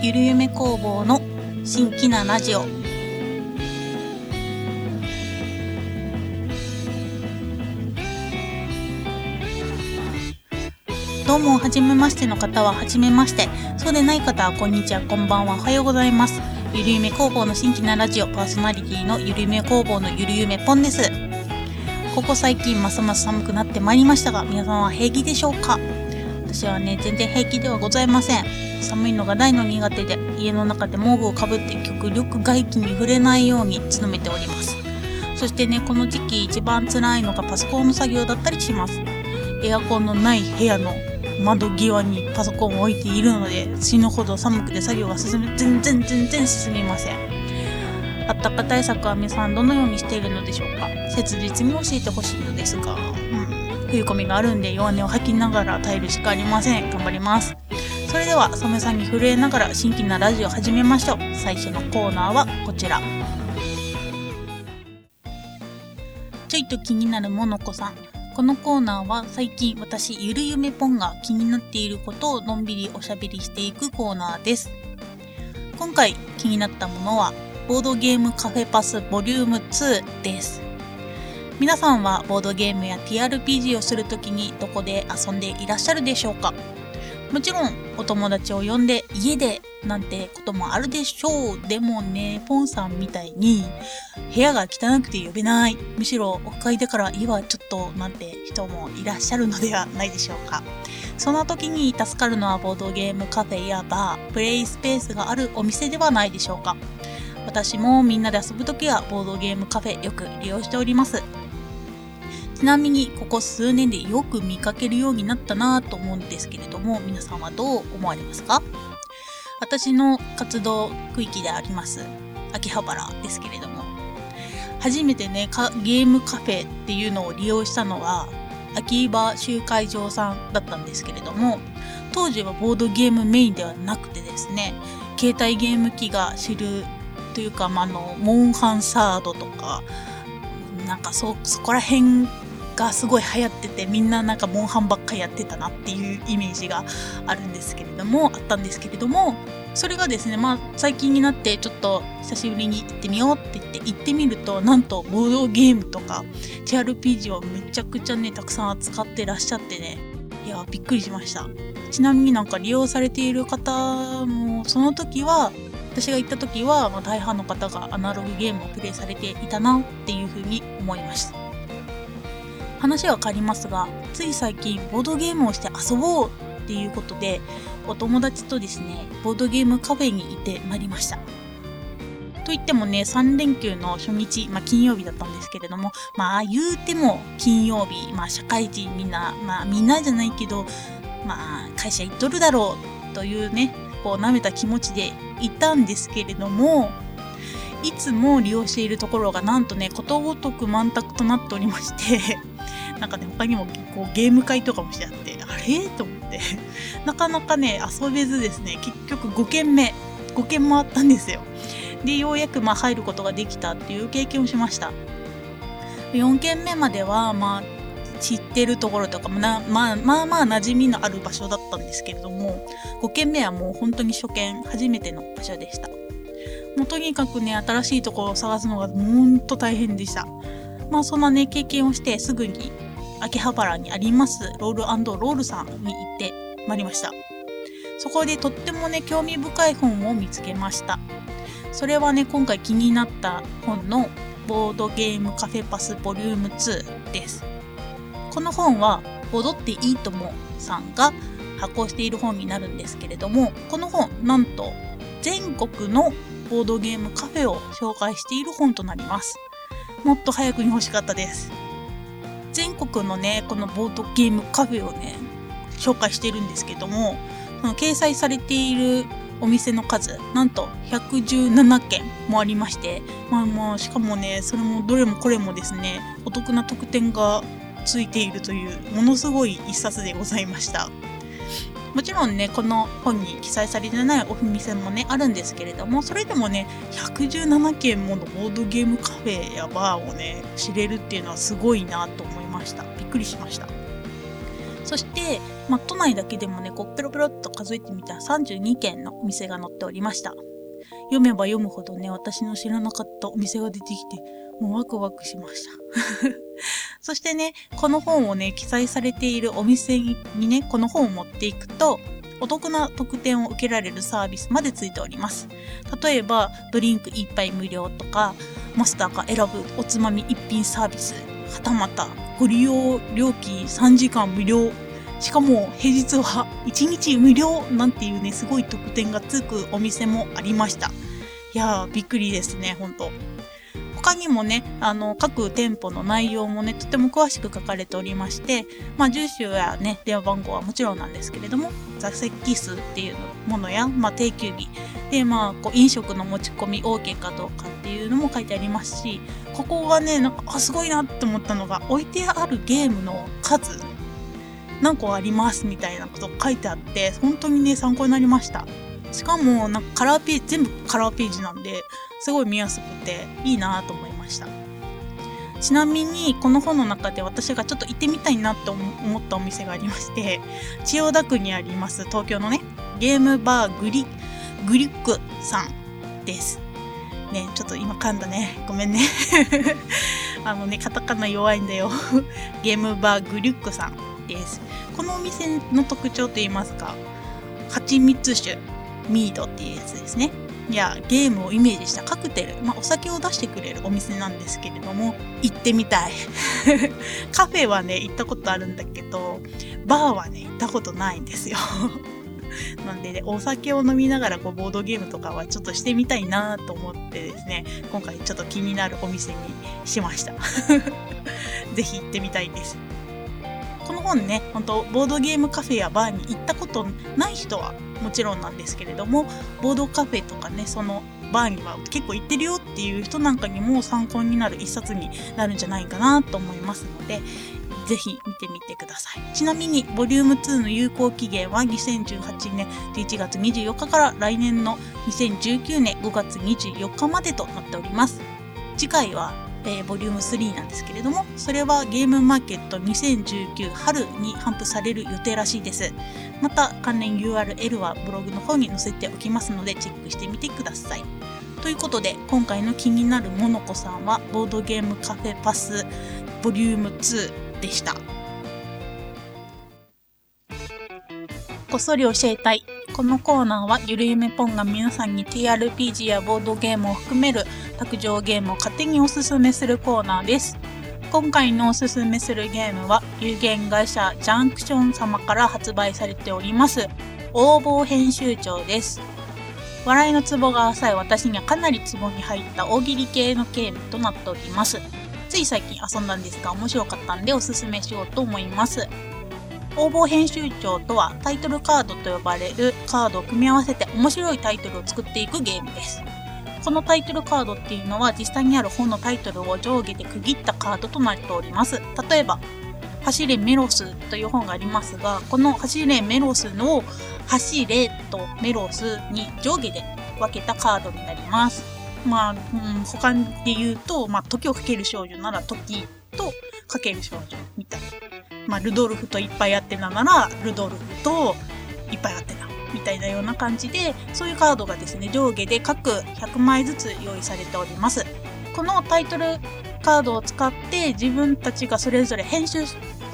ゆるゆめ工房の新規なラジオどうも、はじめましての方ははじめまして。そうでない方はこんにちは、こんばんは、おはようございます。ゆるゆめ工房の新規なラジオパーソナリティのゆるゆめ工房のゆるゆめぽんです。ここ最近ますます寒くなってまいりましたが、皆さんは平気でしょうか？私はね、全然平気ではございません。寒いのが大の苦手で、家の中で毛布をかぶって極力外気に触れないように努めております。そしてね、この時期一番辛いのがパソコンの作業だったりします。エアコンのない部屋の窓際にパソコンを置いているので死ぬほど寒くて作業が進む全然全然進みませんあったか対策は皆さんどのようにしているのでしょうか？切実に教えてほしいのですが、冬込みがあるんで弱音を吐きながら耐えるしかありません。頑張ります。それでは寒さに震えながら新規なラジオ始めましょう。最初のコーナーはこちら。ちょいと気になるモノコさん。このコーナーは最近私ゆるゆめぽんが気になっていることをのんびりおしゃべりしていくコーナーです。今回気になったものはボードゲームカフェパスボリューム2です。皆さんはボードゲームや TRPG をするときにどこで遊んでいらっしゃるでしょうか？もちろんお友達を呼んで家でなんてこともあるでしょう。でもね、ポンさんみたいに部屋が汚くて呼べない。むしろオフ会だからいいわ、ちょっとなんて人もいらっしゃるのではないでしょうか？そんな時に助かるのはボードゲームカフェやバー、プレイスペースがあるお店ではないでしょうか？私もみんなで遊ぶ時はボードゲームカフェよく利用しております。ちなみにここ数年でよく見かけるようになったなと思うんですけれども皆さんはどう思われますか？私の活動区域であります秋葉原ですけれども。初めてねゲームカフェっていうのを利用したのは秋葉集会場さんだったんですけれども当時はボードゲームメインではなくてですね携帯ゲーム機が知るというか、まあ、のモンハンサードとかなんかそそこら辺がすごい流行っててみんななんかモンハンばっかりやってたなっていうイメージがあるんですけれどもあったんですけれどもそれがですねまあ最近になってちょっと久しぶりに行ってみようって言って行ってみるとなんとボードゲームとか TRPG をめちゃくちゃねたくさん扱ってらっしゃってねいやびっくりしました。ちなみになんか利用されている方もその時は私が行った時は、まあ、大半の方がアナログゲームをプレイされていたなっていうふうに思いました。話は変わりますがつい最近ボードゲームをして遊ぼうっていうことでお友達とですねボードゲームカフェに行ってまいりました。といってもね3連休の初日、まあ、金曜日だったんですけれどもまあ言うても金曜日、まあ、社会人みんなまあみんなじゃないけどまあ会社行っとるだろうというねこう舐めた気持ちでいたんですけれどもいつも利用しているところがなんとねことごとく満卓となっておりましてなんかね他にもこうゲーム会とかもしてあってあれ？と思って。なかなかね遊べずですね結局5軒目5軒回ったんですよ。でようやくまあ入ることができたっていう経験をしました。4軒目まではまあ知ってるところとかもな、まあ、まあまあ馴染みのある場所だったんですけれども5軒目はもう本当に初見初めての場所でした。もうとにかくね新しいところを探すのがほんと大変でした。まあそんなね経験をしてすぐに秋葉原にありますロールロールさんに行ってまいりました。そこでとってもね興味深い本を見つけました。それはね今回気になった本のボードゲームカフェパスボリューム2です。この本は「踊っていいとも」さんが発行している本になるんですけれどもこの本なんと全国のボードゲームカフェを紹介している本となります。もっと早くに欲しかったです。全国のねこのボードゲームカフェをね紹介してるんですけどもその掲載されているお店の数なんと117件もありましてまあまあしかもねそれもどれもこれもですねお得な特典がついているというものすごい一冊でございました。もちろんねこの本に記載されてないお店もねあるんですけれどもそれでもね117件ものボードゲームカフェやバーをね知れるっていうのはすごいなと思いましたびっくりしましたそしてまあ、都内だけでもね、こう、ペロペロっと数えてみたら32軒のお店が載っておりました。読めば読むほどね、私の知らなかったお店が出てきて、もうワクワクしました。そしてね、この本をね、記載されているお店にね、この本を持っていくと、お得な特典を受けられるサービスまでついております。例えば、ドリンク1杯無料とか、マスターが選ぶおつまみ一品サービス、はたまた、ご利用料金3時間無料しかも平日は1日無料なんていうね、すごい特典がつくお店もありました。いやー、びっくりですね、ほんと。他にもね、あの、各店舗の内容もね、とても詳しく書かれておりまして、まあ、住所やね、電話番号はもちろんなんですけれども、座席数っていうものや、まあ、定休日、で、まあ、こう、飲食の持ち込み OK かどうかっていうのも書いてありますし、ここがね、なんか、あ、すごいなって思ったのが、置いてあるゲームの数何個ありますみたいなこと書いてあって本当にね参考になりました。しかもなんかカラーページ全部カラーページなんですごい見やすくていいなと思いました。ちなみにこの本の中で私がちょっと行ってみたいなと思ったお店がありまして千代田区にあります東京のねゲームバーグリグリックさんです。ねちょっと今噛んだね。ごめんね。あのねカタカナ弱いんだよ。ゲームバーグリュックさんです。このお店の特徴といいますか蜂蜜酒。ミードっていうやつですねいやゲームをイメージしたカクテル、まあ、お酒を出してくれるお店なんですけれども行ってみたい カフェはね行ったことあるんだけどバーはね行ったことないんですよ なんでね、お酒を飲みながらこうボードゲームとかはちょっとしてみたいなと思ってですね、今回ちょっと気になるお店にしました。ぜひ行ってみたいです。この本ね、本当ボードゲームカフェやバーに行ったことない人はもちろんなんですけれども、ボードカフェとかね、そのバーには結構行ってるよっていう人なんかにも参考になる一冊になるんじゃないかなと思いますので、ぜひ見てみてください。ちなみに、ボリューム2の有効期限は2018年11月24日から来年の2019年5月24日までとなっております。次回はえー、ボリューム3なんですけれども、それはゲームマーケット2019春に頒布される予定らしいです。また関連 URL はブログの方に載せておきますのでチェックしてみてください。ということで、今回の気になるモノコさんは、ボードゲームカフェパスボリューム2でした。こっそり教えたい。このコーナーはゆるゆめぽんが皆さんに TRPG やボードゲームを含める卓上ゲームを勝手におすすめするコーナーです。今回のおすすめするゲームは有限会社ジャンクション様から発売されております応募編集長です。笑いのツボが浅い私にはかなりツボに入った大喜利系のゲームとなっております。つい最近遊んだんですが面白かったんでおすすめしようと思います。応募編集長とはタイトルカードと呼ばれるカードを組み合わせて面白いタイトルを作っていくゲームです。このタイトルカードっていうのは実際にある本のタイトルを上下で区切ったカードとなっております。例えば、走れメロスという本がありますが、この走れメロスの走れとメロスに上下で分けたカードになります。まあ、うん、他で言うと、まあ、時をかける少女なら時とかける少女みたいな。まあ、ルドルフといっぱいやってななら、ルドルフといっぱいやってな、みたいなような感じで、そういうカードがですね、上下で各100枚ずつ用意されております。このタイトルカードを使って自分たちがそれぞれ編集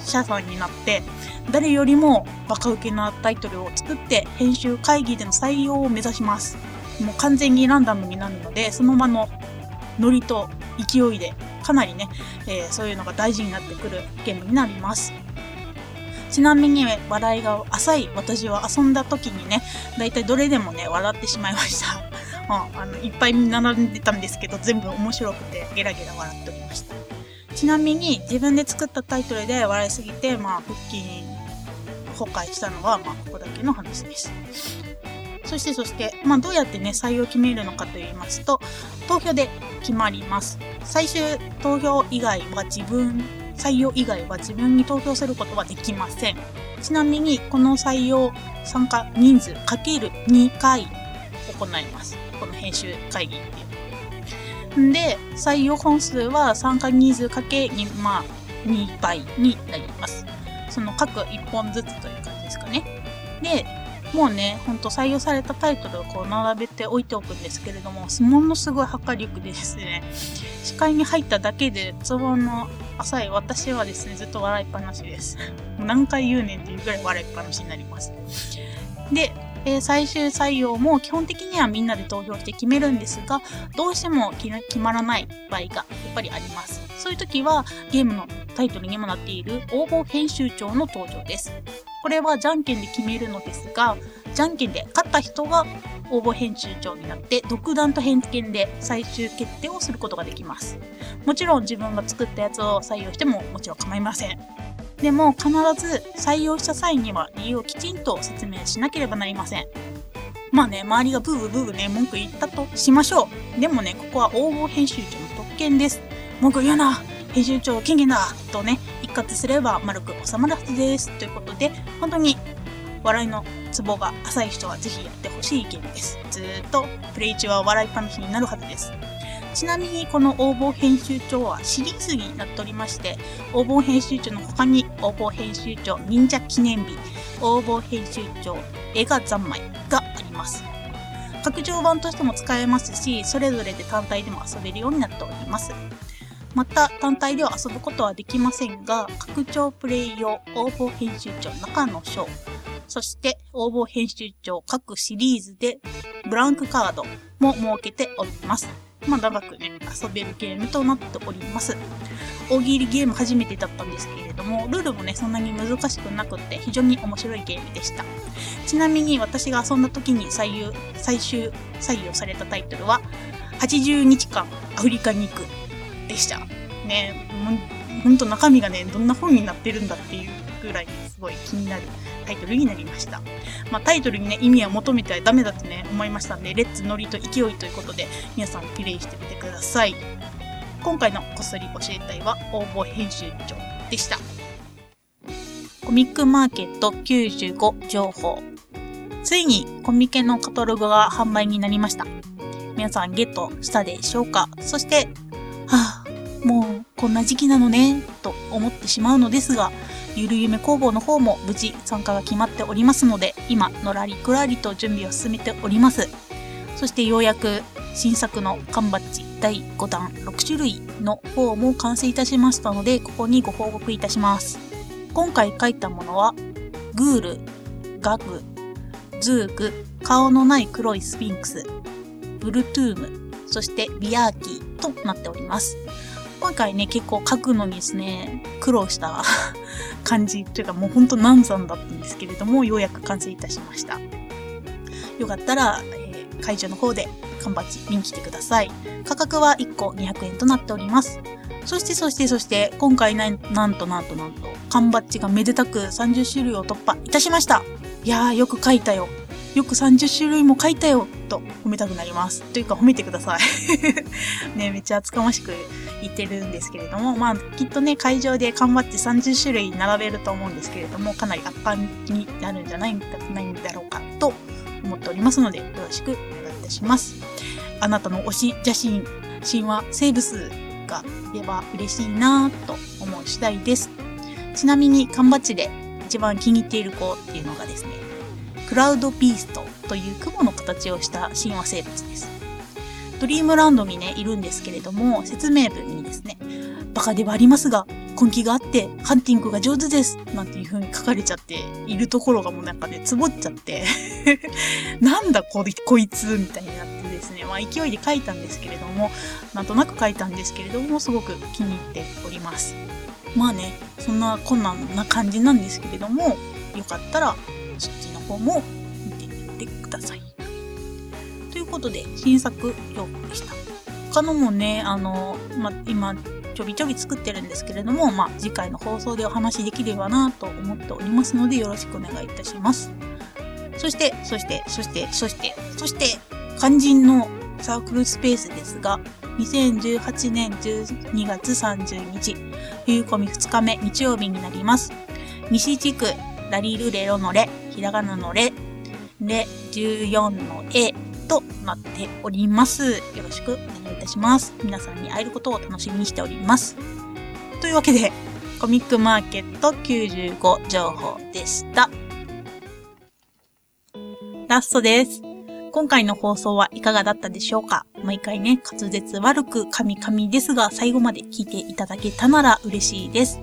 者さんになって、誰よりもバカウケなタイトルを作って編集会議での採用を目指します。もう完全にランダムになるので、その場のノリと勢いでかなりね、えー、そういうのが大事になってくるゲームになります。ちなみに笑いが浅い私は遊んだ時にね、だいたいどれでもね、笑ってしまいました。うん、あのいっぱい並んでたんですけど、全部面白くてゲラゲラ笑っておりました。ちなみに自分で作ったタイトルで笑いすぎて、まあ、腹筋崩壊したのは、まあ、ここだけの話です。そしてそして、まあ、どうやってね、採用を決めるのかと言いますと、投票で決まります。最終投票以外は自分採用以外は自分に投票することはできません。ちなみに、この採用参加人数かける2回行います。この編集会議っていう。で、採用本数は参加人数かけ2、まあ、2倍になります。その各1本ずつという感じですかね。で、もうね、ほんと採用されたタイトルをこう並べて置いておくんですけれども、ものすごい破壊力でですね、視界に入っただけで、ツボの浅い私はですね、ずっと笑いっぱなしです。もう何回言うねんっていうぐらい笑いっぱなしになります。で、え、最終採用も基本的にはみんなで投票して決めるんですが、どうしても決まらない場合がやっぱりあります。そういう時はゲームのタイトルにもなっている応募編集長の登場です。これはじゃんけんで決めるのですが、じゃんけんで勝った人が応募編集長になって独断と偏見で最終決定をすることができます。もちろん自分が作ったやつを採用してももちろん構いません。でも必ず採用した際には理由をきちんと説明しなければなりません。まあね、周りがブーブーブーブーね、文句言ったとしましょう。でもね、ここは応募編集長の特権です。文句言うな編集長権限だとね、一括すれば丸く収まるはずです。ということで、本当に笑いのツボが浅い人はぜひやってほしいゲームです。ずーっとプレイ中は笑いっぱなしになるはずです。ちなみにこの応募編集長はシリーズになっておりまして、応募編集長の他に応募編集長忍者記念日、応募編集長映画三昧があります。拡張版としても使えますし、それぞれで単体でも遊べるようになっております。また単体では遊ぶことはできませんが、拡張プレイ用応募編集長中の章、そして応募編集長各シリーズでブランクカードも設けております。まあ長くね、遊べるゲームとなっております。大喜利ゲーム初めてだったんですけれども、ルールもね、そんなに難しくなくって非常に面白いゲームでした。ちなみに私が遊んだ時に最優最終採用されたタイトルは、80日間アフリカに行くでした。ね、ほんと中身がね、どんな本になってるんだっていうぐらいすごい気になるタイトルになりました。まあ、タイトルにね、意味は求めてはダメだとね、思いましたんで、レッツノリと勢いということで、皆さんプレイしてみてください。今回のこっそり教えたいは応募編集長でした。コミックマーケット95情報。ついにコミケのカタログが販売になりました。皆さんゲットしたでしょうか？そして、こんな時期なのね、と思ってしまうのですが、ゆるゆめ工房の方も無事参加が決まっておりますので、今、のらりくらりと準備を進めております。そしてようやく新作の缶バッジ第5弾6種類の方も完成いたしましたので、ここにご報告いたします。今回書いたものは、グール、ガグ、ズーグ、顔のない黒いスフィンクス、ブルトゥーム、そしてビアーキーとなっております。今回ね、結構書くのにですね、苦労した 感じというかもうほんと難産だったんですけれども、ようやく完成いたしました。よかったら、えー、会場の方で缶バッジ見に来てください。価格は1個200円となっております。そしてそしてそして、今回なんなんとなんとなんと、缶バッジがめでたく30種類を突破いたしました。いやー、よく書いたよ。よく30種類も書いたよと褒めたくなります。というか褒めてください。ね、めっちゃ厚かましく言ってるんですけれども、まあ、きっとね、会場で缶バッジ30種類並べると思うんですけれども、かなり圧巻になるんじゃないないんだろうかと思っておりますので、よろしくお願いいたします。あなたの推し写真、神話生物がいれば嬉しいなと思う次第です。ちなみに缶バッジで一番気に入っている子っていうのがですね、クラウドビーストという雲の形をした神話生物です。ドリームランドにね、いるんですけれども、説明文にですね、バカではありますが、根気があって、ハンティングが上手ですなんていう風に書かれちゃっているところがもうなんかね、つぼっちゃって なんだここいつみたいになってですね、まあ勢いで書いたんですけれども、なんとなく書いたんですけれども、すごく気に入っております。まあね、そんな困難な感じなんですけれども、よかったらそっちの方も見てみてください。ということで、新作情報でした。他のもね、あの、ま、今、ちょびちょび作ってるんですけれども、ま、次回の放送でお話しできればなと思っておりますので、よろしくお願いいたします。そして、そして、そして、そして、そして、肝心のサークルスペースですが、2018年12月30日、冬込み2日目日曜日になります。西地区ラリルレロのレ、ひらがなのレ、レ14の A となっております。よろしくお願いいたします。皆さんに会えることを楽しみにしております。というわけで、コミックマーケット95情報でした。ラストです。今回の放送はいかがだったでしょうか？毎回ね、滑舌悪くカミカミですが、最後まで聞いていただけたなら嬉しいです。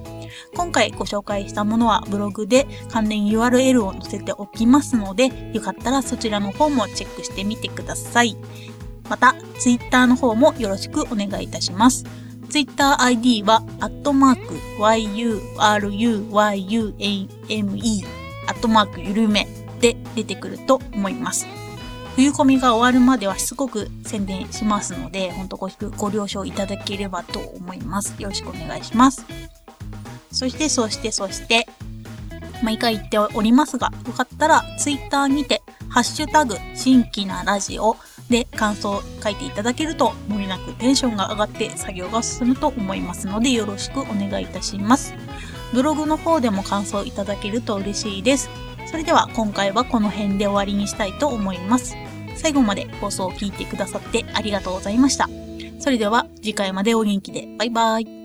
今回ご紹介したものはブログで関連 URL を載せておきますので、よかったらそちらの方もチェックしてみてください。また、Twitter の方もよろしくお願いいたします。Twitter ID は、アットマーク、yuruyuame、アットマーク、ゆるめで出てくると思います。冬コミが終わるまではしつこく宣伝しますので、ほんとごご了承いただければと思います。よろしくお願いします。そして、そして、そして、毎回言っておりますが、よかったら Twitter にて、ハッシュタグ、新規なラジオで感想を書いていただけると、もれなくテンションが上がって作業が進むと思いますので、よろしくお願いいたします。ブログの方でも感想いただけると嬉しいです。それでは今回はこの辺で終わりにしたいと思います。最後まで放送を聞いてくださってありがとうございました。それでは次回までお元気で。バイバイ。